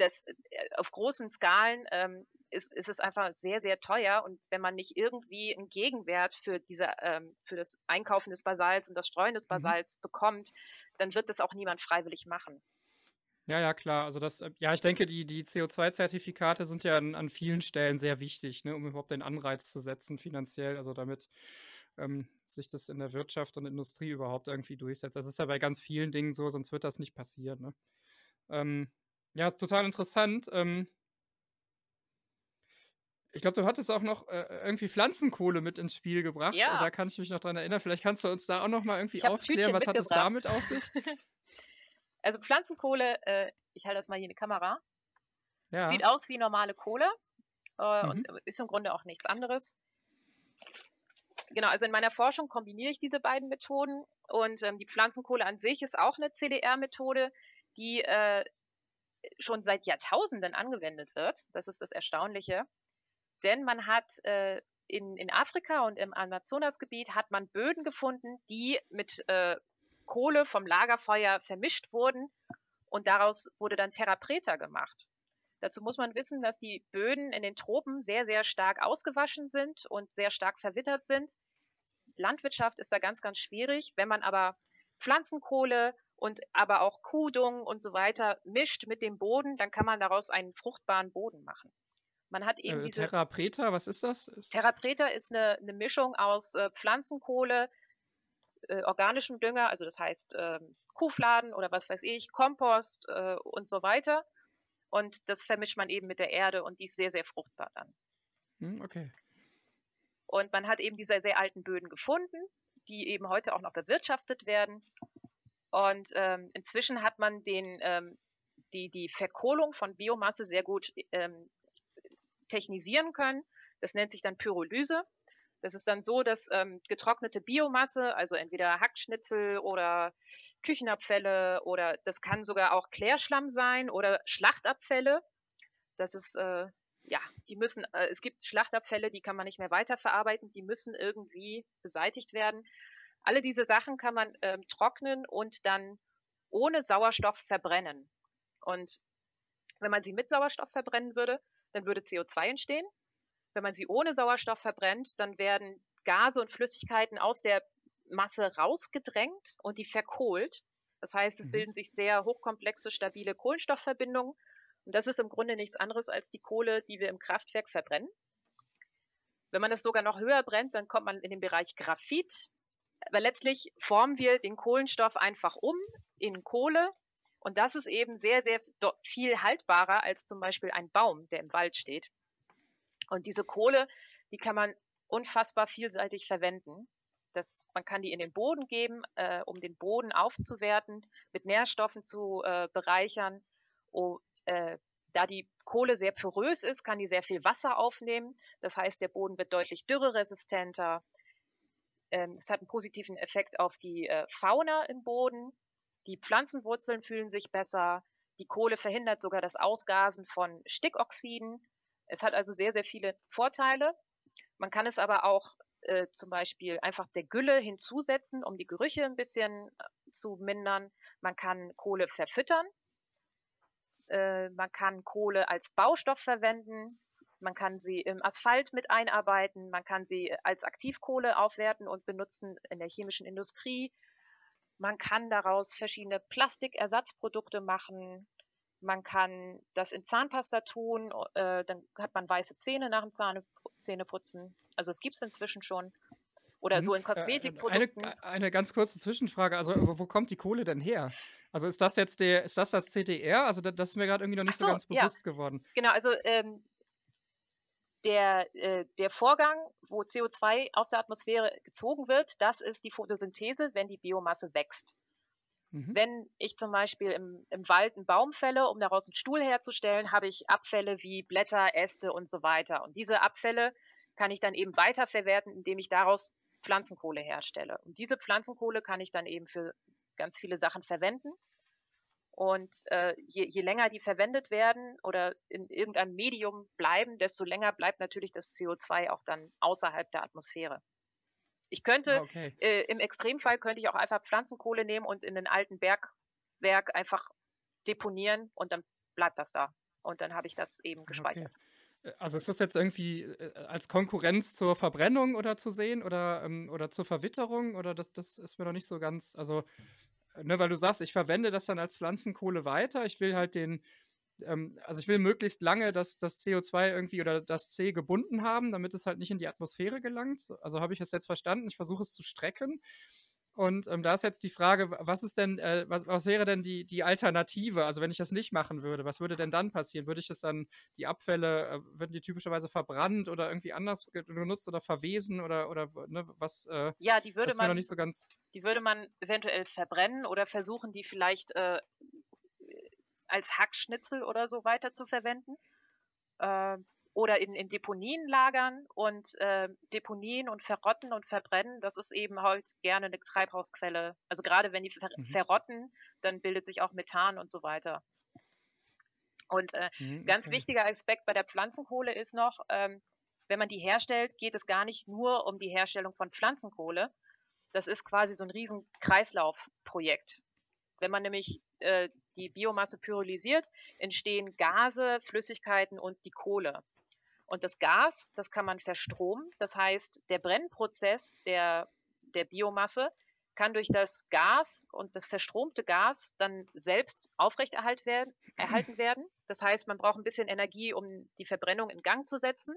das, äh, auf großen Skalen ähm, ist, ist es einfach sehr, sehr teuer. Und wenn man nicht irgendwie einen Gegenwert für, diese, ähm, für das Einkaufen des Basalts und das Streuen des mhm. Basalts mhm. bekommt, dann wird das auch niemand freiwillig machen. Ja, ja, klar. Also das, äh, ja, ich denke, die, die CO2-Zertifikate sind ja an, an vielen Stellen sehr wichtig, ne, um überhaupt den Anreiz zu setzen, finanziell, also damit ähm, sich das in der Wirtschaft und Industrie überhaupt irgendwie durchsetzt. Das ist ja bei ganz vielen Dingen so, sonst wird das nicht passieren. Ne? Ähm, ja, total interessant. Ähm, ich glaube, du hattest auch noch äh, irgendwie Pflanzenkohle mit ins Spiel gebracht. Ja. Da kann ich mich noch dran erinnern. Vielleicht kannst du uns da auch noch mal irgendwie aufklären, was hat es damit auf sich? Also Pflanzenkohle, äh, ich halte das mal hier in die Kamera. Ja. Sieht aus wie normale Kohle äh, mhm. und ist im Grunde auch nichts anderes. Genau, also in meiner Forschung kombiniere ich diese beiden Methoden und ähm, die Pflanzenkohle an sich ist auch eine CDR-Methode, die äh, schon seit Jahrtausenden angewendet wird. Das ist das Erstaunliche. Denn man hat äh, in, in Afrika und im Amazonasgebiet hat man Böden gefunden, die mit äh, Kohle vom Lagerfeuer vermischt wurden und daraus wurde dann Terra Preta gemacht. Dazu muss man wissen, dass die Böden in den Tropen sehr, sehr stark ausgewaschen sind und sehr stark verwittert sind. Landwirtschaft ist da ganz, ganz schwierig. Wenn man aber Pflanzenkohle und aber auch Kuhdung und so weiter mischt mit dem Boden, dann kann man daraus einen fruchtbaren Boden machen. Man hat eben äh, diese, Terra Preta, was ist das? Terra Preta ist eine, eine Mischung aus äh, Pflanzenkohle, äh, organischem Dünger, also das heißt ähm, Kuhfladen oder was weiß ich, Kompost äh, und so weiter. Und das vermischt man eben mit der Erde und die ist sehr, sehr fruchtbar dann. Hm, okay. Und man hat eben diese sehr alten Böden gefunden, die eben heute auch noch bewirtschaftet werden. Und ähm, inzwischen hat man den, ähm, die, die Verkohlung von Biomasse sehr gut ähm, technisieren können. Das nennt sich dann Pyrolyse. Das ist dann so, dass ähm, getrocknete Biomasse, also entweder Hackschnitzel oder Küchenabfälle oder das kann sogar auch Klärschlamm sein oder Schlachtabfälle. Das ist, äh, ja, die müssen, äh, es gibt Schlachtabfälle, die kann man nicht mehr weiterverarbeiten, die müssen irgendwie beseitigt werden. Alle diese Sachen kann man ähm, trocknen und dann ohne Sauerstoff verbrennen. Und wenn man sie mit Sauerstoff verbrennen würde, dann würde CO2 entstehen. Wenn man sie ohne Sauerstoff verbrennt, dann werden Gase und Flüssigkeiten aus der Masse rausgedrängt und die verkohlt. Das heißt, es mhm. bilden sich sehr hochkomplexe, stabile Kohlenstoffverbindungen. Und das ist im Grunde nichts anderes als die Kohle, die wir im Kraftwerk verbrennen. Wenn man das sogar noch höher brennt, dann kommt man in den Bereich Graphit. Aber letztlich formen wir den Kohlenstoff einfach um in Kohle. Und das ist eben sehr, sehr viel haltbarer als zum Beispiel ein Baum, der im Wald steht. Und diese Kohle, die kann man unfassbar vielseitig verwenden. Das, man kann die in den Boden geben, äh, um den Boden aufzuwerten, mit Nährstoffen zu äh, bereichern. Oh, äh, da die Kohle sehr porös ist, kann die sehr viel Wasser aufnehmen. Das heißt, der Boden wird deutlich dürreresistenter. Ähm, es hat einen positiven Effekt auf die äh, Fauna im Boden. Die Pflanzenwurzeln fühlen sich besser. Die Kohle verhindert sogar das Ausgasen von Stickoxiden. Es hat also sehr, sehr viele Vorteile. Man kann es aber auch äh, zum Beispiel einfach der Gülle hinzusetzen, um die Gerüche ein bisschen äh, zu mindern. Man kann Kohle verfüttern. Äh, man kann Kohle als Baustoff verwenden. Man kann sie im Asphalt mit einarbeiten. Man kann sie als Aktivkohle aufwerten und benutzen in der chemischen Industrie. Man kann daraus verschiedene Plastikersatzprodukte machen. Man kann das in Zahnpasta tun, äh, dann hat man weiße Zähne nach dem Zahne, Zähneputzen. Also es gibt es inzwischen schon. Oder hm. so in äh, Kosmetikprodukten. Eine, eine, ganz kurze Zwischenfrage. Also, wo, wo, kommt die Kohle denn her? Also, ist das jetzt der, ist das das CDR? Also, das, das ist mir gerade irgendwie noch nicht so, so, ganz bewusst ja. geworden. Genau, also ähm, der, äh, der Vorgang, wo CO2 aus der Atmosphäre gezogen wird, das ist die Photosynthese, wenn die Biomasse wächst. Mhm. Wenn ich zum Beispiel im, im Wald einen Baum fälle, um daraus einen Stuhl herzustellen, habe ich Abfälle wie Blätter, Äste und so weiter. Und diese Abfälle kann ich dann eben weiterverwerten, indem ich daraus Pflanzenkohle herstelle. Und diese Pflanzenkohle kann ich dann eben für ganz viele Sachen verwenden. Und äh, je, je, länger die verwendet werden oder in irgendeinem Medium bleiben, desto länger bleibt natürlich das CO2 auch dann außerhalb der Atmosphäre. Ich könnte, okay. äh, im Extremfall könnte ich auch einfach Pflanzenkohle nehmen und in den alten Bergwerk einfach deponieren und dann bleibt das da. Und dann habe ich das eben gespeichert. Okay. Äh, also ist das jetzt irgendwie äh, als Konkurrenz zur Verbrennung oder zu sehen oder, ähm, oder zur Verwitterung? Oder das, das ist mir noch nicht so ganz, also, ne, weil du sagst, ich verwende das dann als Pflanzenkohle weiter. Ich will halt den, ähm, also ich will möglichst lange das, das CO2 irgendwie oder das C gebunden haben, damit es halt nicht in die Atmosphäre gelangt. Also habe ich es jetzt verstanden. Ich versuche es zu strecken. Und ähm, da ist jetzt die Frage, was ist denn, äh, was, was, wäre denn die, die Alternative? Also wenn ich das nicht machen würde, was würde denn dann passieren? Würde ich das dann, die Abfälle, äh, würden die typischerweise verbrannt oder irgendwie anders genutzt oder verwesen oder, oder ne, was? Äh, ja, die würde man noch nicht so ganz. Die würde man eventuell verbrennen oder versuchen, die vielleicht äh, als Hackschnitzel oder so weiter zu verwenden. Oder in, in, Deponien lagern und äh, Deponien und verrotten und verbrennen, das ist eben halt gerne eine Treibhausquelle. Also gerade wenn die ver mhm. verrotten, dann bildet sich auch Methan und so weiter. Und äh, mhm, okay. ganz wichtiger Aspekt bei der Pflanzenkohle ist noch, ähm, wenn man die herstellt, geht es gar nicht nur um die Herstellung von Pflanzenkohle. Das ist quasi so ein riesen Kreislaufprojekt. Wenn man nämlich äh, die Biomasse pyrolysiert, entstehen Gase, Flüssigkeiten und die Kohle. Und das Gas, das kann man verstromen. Das heißt, der Brennprozess der, der Biomasse kann durch das Gas und das verstromte Gas dann selbst aufrechterhalten werden, erhalten werden. Das heißt, man braucht ein bisschen Energie, um die Verbrennung in Gang zu setzen.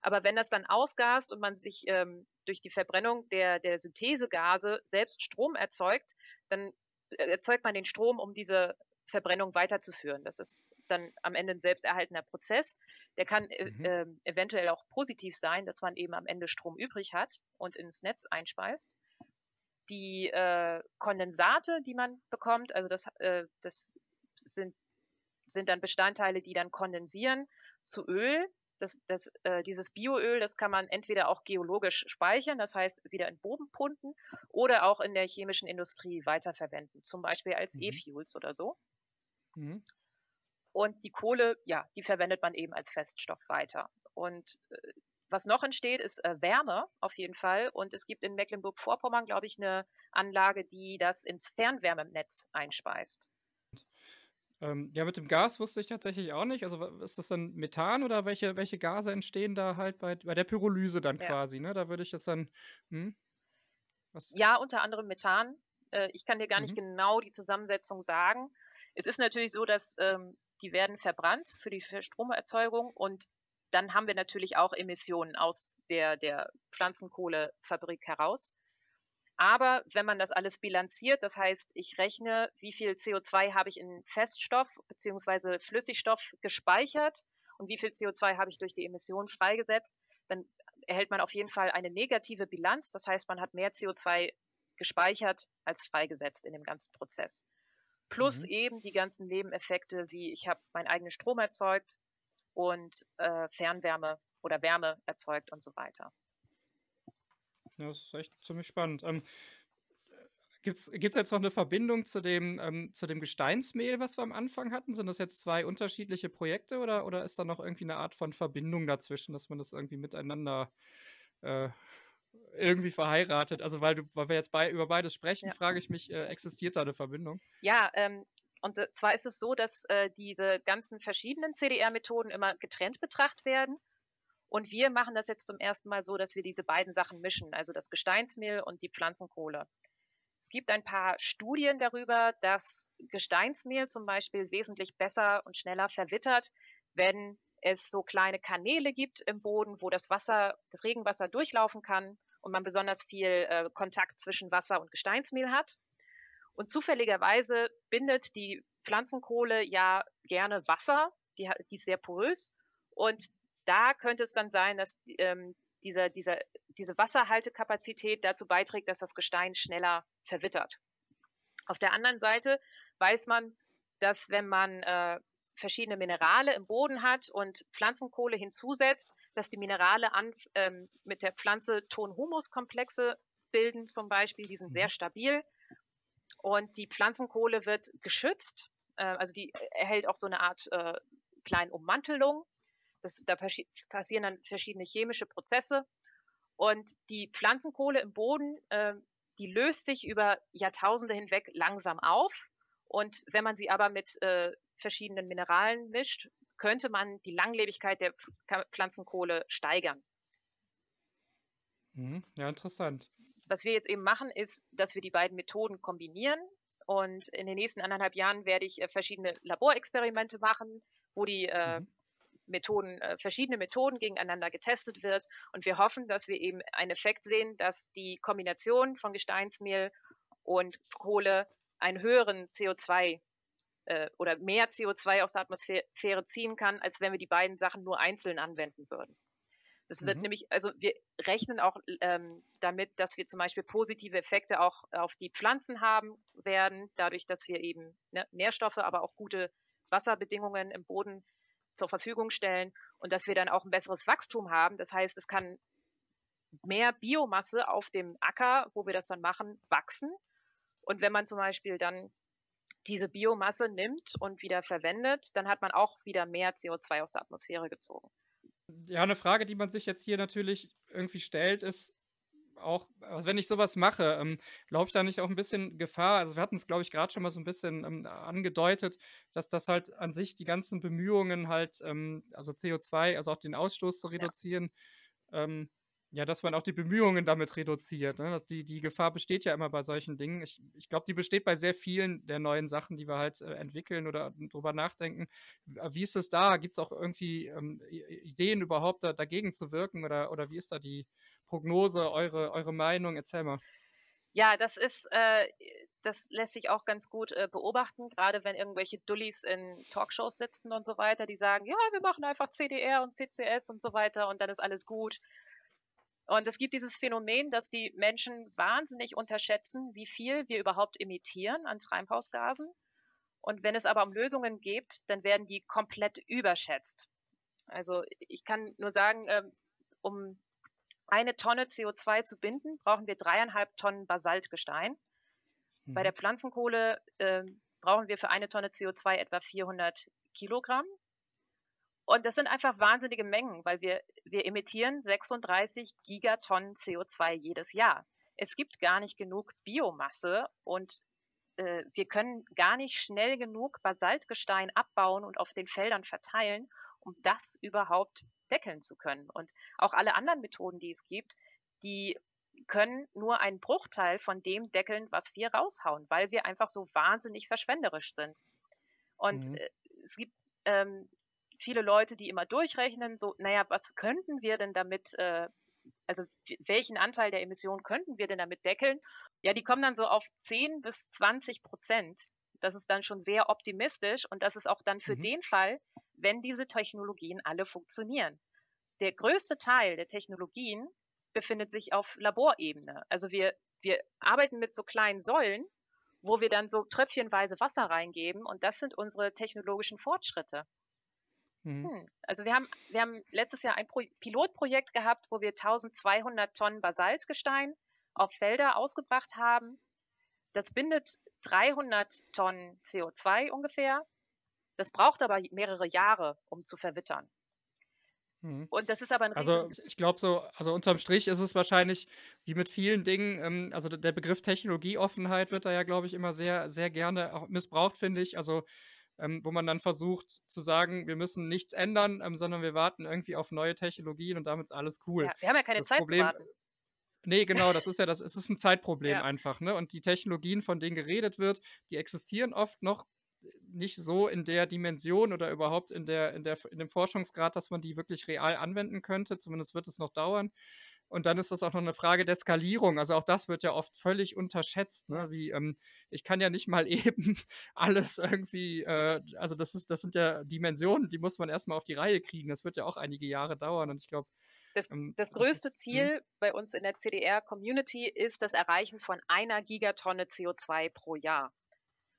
Aber wenn das dann ausgast und man sich ähm, durch die Verbrennung der, der Synthesegase selbst Strom erzeugt, dann äh, erzeugt man den Strom, um diese Verbrennung weiterzuführen. Das ist dann am Ende ein selbsterhaltender Prozess. Der kann äh, mhm. äh, eventuell auch positiv sein, dass man eben am Ende Strom übrig hat und ins Netz einspeist. Die äh, Kondensate, die man bekommt, also das, äh, das sind, sind dann Bestandteile, die dann kondensieren zu Öl. Das, das, äh, dieses Bioöl, das kann man entweder auch geologisch speichern, das heißt wieder in Boden punten, oder auch in der chemischen Industrie weiterverwenden, zum Beispiel als mhm. E-Fuels oder so. Mhm. Und die Kohle, ja, die verwendet man eben als Feststoff weiter. Und äh, was noch entsteht, ist äh, Wärme auf jeden Fall. Und es gibt in Mecklenburg-Vorpommern, glaube ich, eine Anlage, die das ins Fernwärmenetz einspeist. Ähm, ja, mit dem Gas wusste ich tatsächlich auch nicht. Also ist das dann Methan oder welche, welche Gase entstehen da halt bei, bei der Pyrolyse dann ja. quasi? Ne? Da würde ich das dann. Hm? Ja, unter anderem Methan. Äh, ich kann dir gar mhm. nicht genau die Zusammensetzung sagen. Es ist natürlich so, dass ähm, die werden verbrannt für die Stromerzeugung und dann haben wir natürlich auch Emissionen aus der, der Pflanzenkohlefabrik heraus. Aber wenn man das alles bilanziert, das heißt, ich rechne, wie viel CO2 habe ich in Feststoff bzw. Flüssigstoff gespeichert und wie viel CO2 habe ich durch die Emissionen freigesetzt, dann erhält man auf jeden Fall eine negative Bilanz. Das heißt, man hat mehr CO2 gespeichert als freigesetzt in dem ganzen Prozess. Plus mhm. eben die ganzen Nebeneffekte, wie ich habe meinen eigenen Strom erzeugt und äh, Fernwärme oder Wärme erzeugt und so weiter. Ja, das ist echt ziemlich spannend. Ähm, Gibt es jetzt noch eine Verbindung zu dem, ähm, zu dem Gesteinsmehl, was wir am Anfang hatten? Sind das jetzt zwei unterschiedliche Projekte oder, oder ist da noch irgendwie eine Art von Verbindung dazwischen, dass man das irgendwie miteinander äh, irgendwie verheiratet? Also, weil, du, weil wir jetzt bei, über beides sprechen, ja. frage ich mich, äh, existiert da eine Verbindung? Ja, ähm, und zwar ist es so, dass äh, diese ganzen verschiedenen CDR-Methoden immer getrennt betrachtet werden. Und wir machen das jetzt zum ersten Mal so, dass wir diese beiden Sachen mischen, also das Gesteinsmehl und die Pflanzenkohle. Es gibt ein paar Studien darüber, dass Gesteinsmehl zum Beispiel wesentlich besser und schneller verwittert, wenn es so kleine Kanäle gibt im Boden, wo das Wasser, das Regenwasser durchlaufen kann und man besonders viel äh, Kontakt zwischen Wasser und Gesteinsmehl hat. Und zufälligerweise bindet die Pflanzenkohle ja gerne Wasser, die, die ist sehr porös. Und da könnte es dann sein, dass ähm, dieser, dieser, diese Wasserhaltekapazität dazu beiträgt, dass das Gestein schneller verwittert. Auf der anderen Seite weiß man, dass wenn man äh, verschiedene Minerale im Boden hat und Pflanzenkohle hinzusetzt, dass die Minerale an, ähm, mit der Pflanze Ton-Humus-Komplexe bilden zum Beispiel. Die sind sehr mhm. stabil. Und die Pflanzenkohle wird geschützt. Äh, also die erhält auch so eine Art äh, kleinen Ummantelung. Das, da passieren dann verschiedene chemische Prozesse. Und die Pflanzenkohle im Boden, äh, die löst sich über Jahrtausende hinweg langsam auf. Und wenn man sie aber mit äh, verschiedenen Mineralen mischt, könnte man die Langlebigkeit der Pflanzenkohle steigern. Mhm. Ja, interessant. Was wir jetzt eben machen, ist, dass wir die beiden Methoden kombinieren. Und in den nächsten anderthalb Jahren werde ich äh, verschiedene Laborexperimente machen, wo die äh, mhm. Methoden, äh, verschiedene Methoden gegeneinander getestet wird. Und wir hoffen, dass wir eben einen Effekt sehen, dass die Kombination von Gesteinsmehl und Kohle einen höheren CO2 äh, oder mehr CO2 aus der Atmosphäre ziehen kann, als wenn wir die beiden Sachen nur einzeln anwenden würden. Das wird mhm. nämlich, also wir rechnen auch ähm, damit, dass wir zum Beispiel positive Effekte auch auf die Pflanzen haben werden, dadurch, dass wir eben ne, Nährstoffe, aber auch gute Wasserbedingungen im Boden zur Verfügung stellen und dass wir dann auch ein besseres Wachstum haben. Das heißt, es kann mehr Biomasse auf dem Acker, wo wir das dann machen, wachsen. Und wenn man zum Beispiel dann diese Biomasse nimmt und wieder verwendet, dann hat man auch wieder mehr CO2 aus der Atmosphäre gezogen. Ja, eine Frage, die man sich jetzt hier natürlich irgendwie stellt, ist auch, also wenn ich sowas mache, ähm, laufe ich da nicht auch ein bisschen Gefahr? Also wir hatten es, glaube ich, gerade schon mal so ein bisschen ähm, angedeutet, dass das halt an sich die ganzen Bemühungen halt, ähm, also CO2, also auch den Ausstoß zu reduzieren, ja. Ja, dass man auch die Bemühungen damit reduziert. Ne? Die, die Gefahr besteht ja immer bei solchen Dingen. Ich, ich glaube, die besteht bei sehr vielen der neuen Sachen, die wir halt äh, entwickeln oder drüber nachdenken. Wie ist es da? Gibt es auch irgendwie ähm, Ideen überhaupt da, dagegen zu wirken oder, oder wie ist da die Prognose, eure, eure Meinung? Erzähl mal. Ja, das ist, äh, das lässt sich auch ganz gut äh, beobachten, gerade wenn irgendwelche Dullis in Talkshows sitzen und so weiter, die sagen, ja, wir machen einfach CDR und CCS und so weiter und dann ist alles gut. Und es gibt dieses Phänomen, dass die Menschen wahnsinnig unterschätzen, wie viel wir überhaupt emittieren an Treibhausgasen. Und wenn es aber um Lösungen geht, dann werden die komplett überschätzt. Also ich kann nur sagen, ähm, um eine Tonne CO2 zu binden, brauchen wir dreieinhalb Tonnen Basaltgestein. Mhm. Bei der Pflanzenkohle äh, brauchen wir für eine Tonne CO2 etwa 400 Kilogramm. Und das sind einfach wahnsinnige Mengen, weil wir, wir emittieren 36 Gigatonnen CO2 jedes Jahr. Es gibt gar nicht genug Biomasse und äh, wir können gar nicht schnell genug Basaltgestein abbauen und auf den Feldern verteilen, um das überhaupt deckeln zu können. Und auch alle anderen Methoden, die es gibt, die können nur einen Bruchteil von dem deckeln, was wir raushauen, weil wir einfach so wahnsinnig verschwenderisch sind. Und mhm. Äh, es gibt ähm, viele Leute, die immer durchrechnen, so, naja, was könnten wir denn damit, äh, also welchen Anteil der Emissionen könnten wir denn damit deckeln? Ja, die kommen dann so auf 10 bis 20 Prozent. Das ist dann schon sehr optimistisch und das ist auch dann für mhm. den Fall, wenn diese Technologien alle funktionieren. Der größte Teil der Technologien befindet sich auf Laborebene. Also wir, wir arbeiten mit so kleinen Säulen, wo wir dann so tröpfchenweise Wasser reingeben und das sind unsere technologischen Fortschritte. Mhm. Hm. Also wir haben, wir haben letztes Jahr ein Pro Pilotprojekt gehabt, wo wir 1200 Tonnen Basaltgestein auf Felder ausgebracht haben. Das bindet 300 Tonnen CO2 ungefähr. Das braucht aber mehrere Jahre, um zu verwittern. Mhm. Und das ist aber ein Also ich glaube so, also unterm Strich ist es wahrscheinlich wie mit vielen Dingen, ähm, also der Begriff Technologieoffenheit wird da ja, glaube ich, immer sehr, sehr gerne auch missbraucht, finde ich. Also ähm, wo man dann versucht zu sagen, wir müssen nichts ändern, ähm, sondern wir warten irgendwie auf neue Technologien und damit ist alles cool. Ja, wir haben ja keine das Zeit Problem, zu warten. Nee, genau, das ist ja das, es ist ein Zeitproblem ja. einfach, ne? Und die Technologien, von denen geredet wird, die existieren oft noch nicht so in der Dimension oder überhaupt in der, in der, in dem Forschungsgrad, dass man die wirklich real anwenden könnte. Zumindest wird es noch dauern. Und dann ist das auch noch eine Frage der Skalierung. Also auch das wird ja oft völlig unterschätzt. Ne? Wie, ähm, ich kann ja nicht mal eben alles irgendwie, äh, also das ist, das sind ja Dimensionen, die muss man erstmal auf die Reihe kriegen. Das wird ja auch einige Jahre dauern. Und ich glaube, das, ähm, das, größte das ist, hm? Ziel bei uns in der CDR-Community ist das Erreichen von einer Gigatonne CO2 pro Jahr.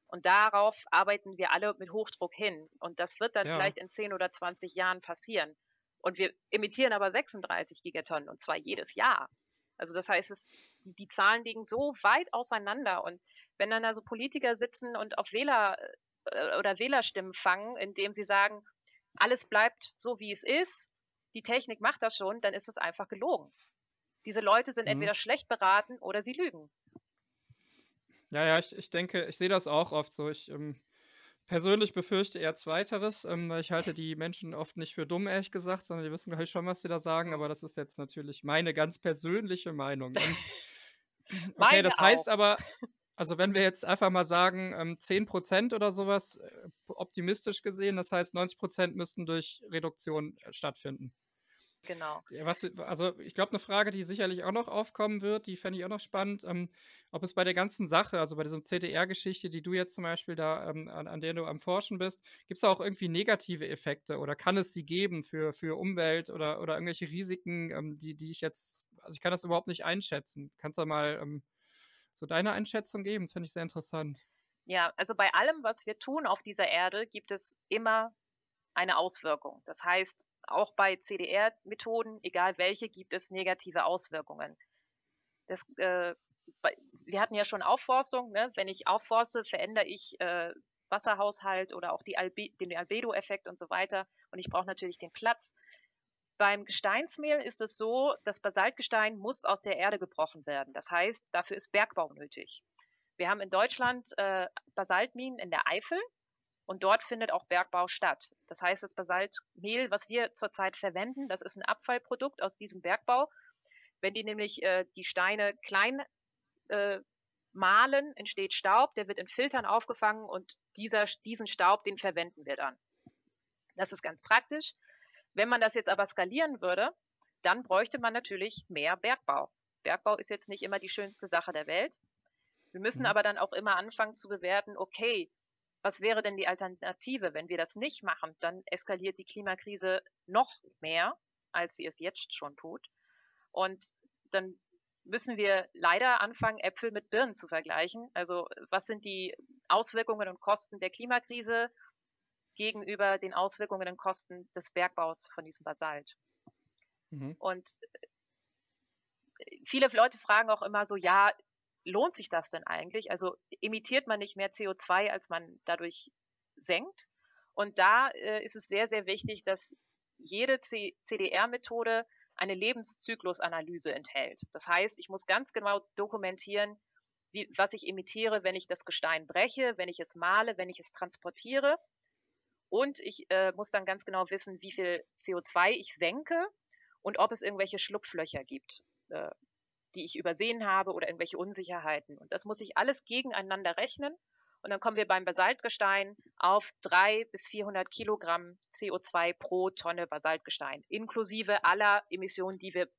Und darauf arbeiten wir alle mit Hochdruck hin. Und das wird dann ja. vielleicht in 10 oder 20 Jahren passieren. Und wir emittieren aber 36 Gigatonnen und zwar jedes Jahr. Also das heißt, es, die, die Zahlen liegen so weit auseinander. Und wenn dann da so Politiker sitzen und auf Wähler äh, oder Wählerstimmen fangen, indem sie sagen, alles bleibt so, wie es ist, die Technik macht das schon, dann ist es einfach gelogen. Diese Leute sind mhm. entweder schlecht beraten oder sie lügen. Ja, ja, ich, ich denke, ich sehe das auch oft so. Ich ähm, persönlich befürchte eher Zweiteres, ähm, weil ich halte die Menschen oft nicht für dumm, ehrlich gesagt, sondern die wissen gleich schon, was sie da sagen, aber das ist jetzt natürlich meine ganz persönliche Meinung. Ähm, okay, das heißt aber, also wenn wir jetzt einfach mal sagen, ähm, 10% oder sowas, äh, optimistisch gesehen, das heißt 90% müssten durch Reduktion äh, stattfinden. Genau. Was, also ich glaube, eine Frage, die sicherlich auch noch aufkommen wird, die fände ich auch noch spannend, ähm, ob es bei der ganzen Sache, also bei dieser CDR-Geschichte, die du jetzt zum Beispiel da, ähm, an, an, der du am Forschen bist, gibt es auch irgendwie negative Effekte oder kann es die geben für, für Umwelt oder, oder irgendwelche Risiken, ähm, die, die ich jetzt, also ich kann das überhaupt nicht einschätzen. Kannst du mal ähm, so deine Einschätzung geben? Das finde ich sehr interessant. Ja, also bei allem, was wir tun auf dieser Erde, gibt es immer eine Auswirkung. Das heißt, auch bei CDR-Methoden, egal welche, gibt es negative Auswirkungen. Das, äh, wir hatten ja schon Aufforstung. Ne? Wenn ich aufforste, verändere ich äh, Wasserhaushalt oder auch Albe den Albedo-Effekt und so weiter. Und ich brauche natürlich den Platz. Beim Gesteinsmehl ist es so, das Basaltgestein muss aus der Erde gebrochen werden. Das heißt, dafür ist Bergbau nötig. Wir haben in Deutschland äh, Basaltminen in der Eifel und dort findet auch Bergbau statt. Das heißt, das Basaltmehl, was wir zurzeit verwenden, das ist ein Abfallprodukt aus diesem Bergbau. Wenn die nämlich äh, die Steine klein äh, mahlen, entsteht Staub, der wird in Filtern aufgefangen und dieser, diesen Staub, den verwenden wir dann. Das ist ganz praktisch. Wenn man das jetzt aber skalieren würde, dann bräuchte man natürlich mehr Bergbau. Bergbau ist jetzt nicht immer die schönste Sache der Welt. Wir müssen mhm. aber dann auch immer anfangen zu bewerten, okay, was wäre denn die Alternative? Wenn wir das nicht machen, dann eskaliert die Klimakrise noch mehr, als sie es jetzt schon tut. Und dann müssen wir leider anfangen, Äpfel mit Birnen zu vergleichen. Also was sind die Auswirkungen und Kosten der Klimakrise gegenüber den Auswirkungen und Kosten des Bergbaus von diesem Basalt? Mhm. Und viele Leute fragen auch immer so, ja, lohnt sich das denn eigentlich? Also emittiert man nicht mehr CO2, als man dadurch senkt? Und da äh, ist es sehr, sehr wichtig, dass jede CDR-Methode eine Lebenszyklusanalyse enthält. Das heißt, ich muss ganz genau dokumentieren, wie, was ich emitiere, wenn ich das Gestein breche, wenn ich es male, wenn ich es transportiere. Und ich äh, muss dann ganz genau wissen, wie viel CO2 ich senke und ob es irgendwelche Schlupflöcher gibt, äh, die ich übersehen habe oder irgendwelche Unsicherheiten. Und das muss ich alles gegeneinander rechnen und dann kommen wir beim Basaltgestein auf 300 bis 400 Kilogramm CO2 pro Tonne Basaltgestein, inklusive aller Emissionen, die wir,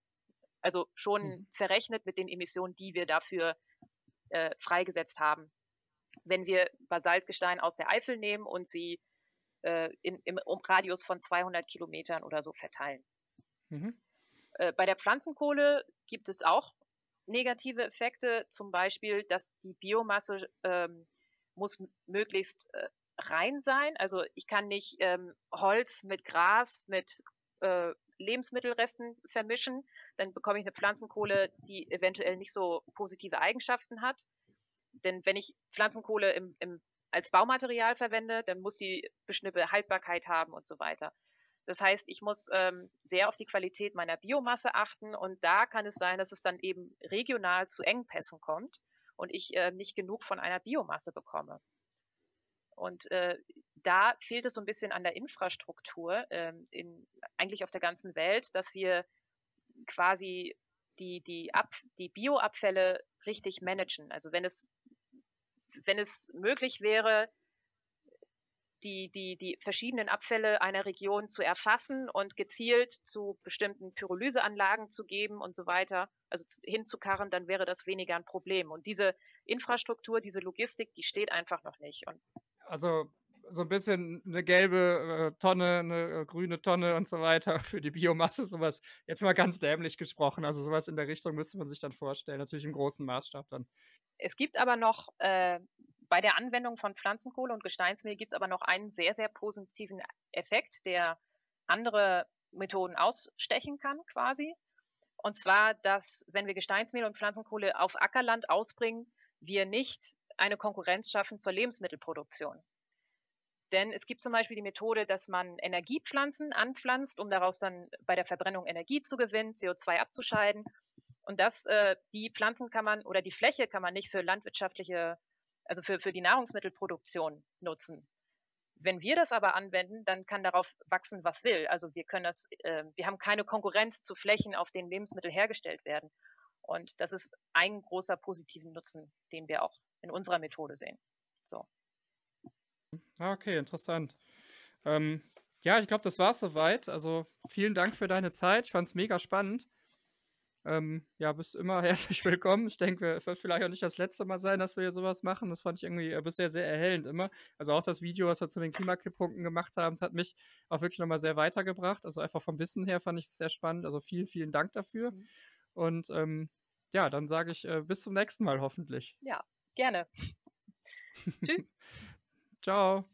also schon mhm. verrechnet mit den Emissionen, die wir dafür äh, freigesetzt haben. Wenn wir Basaltgestein aus der Eifel nehmen und sie äh, in, im Radius von 200 Kilometern oder so verteilen. Mhm. Äh, bei der Pflanzenkohle gibt es auch negative Effekte, zum Beispiel, dass die Biomasse ähm, muss möglichst äh, rein sein. Also ich kann nicht ähm, Holz mit Gras, mit äh, Lebensmittelresten vermischen. Dann bekomme ich eine Pflanzenkohle, die eventuell nicht so positive Eigenschaften hat. Denn wenn ich Pflanzenkohle im, im, als Baumaterial verwende, dann muss sie bestimmte Haltbarkeit haben und so weiter. Das heißt, ich muss ähm, sehr auf die Qualität meiner Biomasse achten und da kann es sein, dass es dann eben regional zu Engpässen kommt und ich äh, nicht genug von einer Biomasse bekomme. Und äh, da fehlt es so ein bisschen an der Infrastruktur, ähm, in, eigentlich auf der ganzen Welt, dass wir quasi die, die, Ab, die Bioabfälle richtig managen. Also wenn es, wenn es möglich wäre, die, die, die verschiedenen Abfälle einer Region zu erfassen und gezielt zu bestimmten Pyrolyseanlagen zu geben und so weiter, also hinzukarren, dann wäre das weniger ein Problem. Und diese Infrastruktur, diese Logistik, die steht einfach noch nicht. Und also so ein bisschen eine gelbe äh, Tonne, eine äh, grüne Tonne und so weiter für die Biomasse, sowas. Jetzt mal ganz dämlich gesprochen. Also sowas in der Richtung müsste man sich dann vorstellen, natürlich im großen Maßstab dann. Es gibt aber noch äh, bei der Anwendung von Pflanzenkohle und Gesteinsmehl gibt es aber noch einen sehr, sehr positiven Effekt, der andere Methoden ausstechen kann quasi. Und zwar, dass wenn wir Gesteinsmehl und Pflanzenkohle auf Ackerland ausbringen, wir nicht eine Konkurrenz schaffen zur Lebensmittelproduktion. Denn es gibt zum Beispiel die Methode, dass man Energiepflanzen anpflanzt, um daraus dann bei der Verbrennung Energie zu gewinnen, CO2 abzuscheiden. Und das, äh, die Pflanzen kann man oder die Fläche kann man nicht für landwirtschaftliche also für, für die Nahrungsmittelproduktion nutzen. Wenn wir das aber anwenden, dann kann darauf wachsen, was will. Also wir können das, äh, wir haben keine Konkurrenz zu Flächen, auf denen Lebensmittel hergestellt werden. Und das ist ein großer positiven Nutzen, den wir auch in unserer Methode sehen. So. Ah, okay, interessant. Ähm, ja, ich glaube, das war es soweit. Also vielen Dank für deine Zeit. Ich fand es mega spannend. Ähm, ja, bist immer herzlich willkommen. Ich denke, es wird vielleicht auch nicht das letzte Mal sein, dass wir hier sowas machen. Das fand ich irgendwie äh, bisher sehr erhellend immer. Also auch das Video, was wir zu den Klimakipppunkten gemacht haben, das hat mich auch wirklich nochmal sehr weitergebracht. Also einfach vom Wissen her fand ich es sehr spannend. Also vielen, vielen Dank dafür. Mhm. Und ähm, ja, dann sage ich äh, bis zum nächsten Mal hoffentlich. Ja, gerne. Tschüss. Ciao.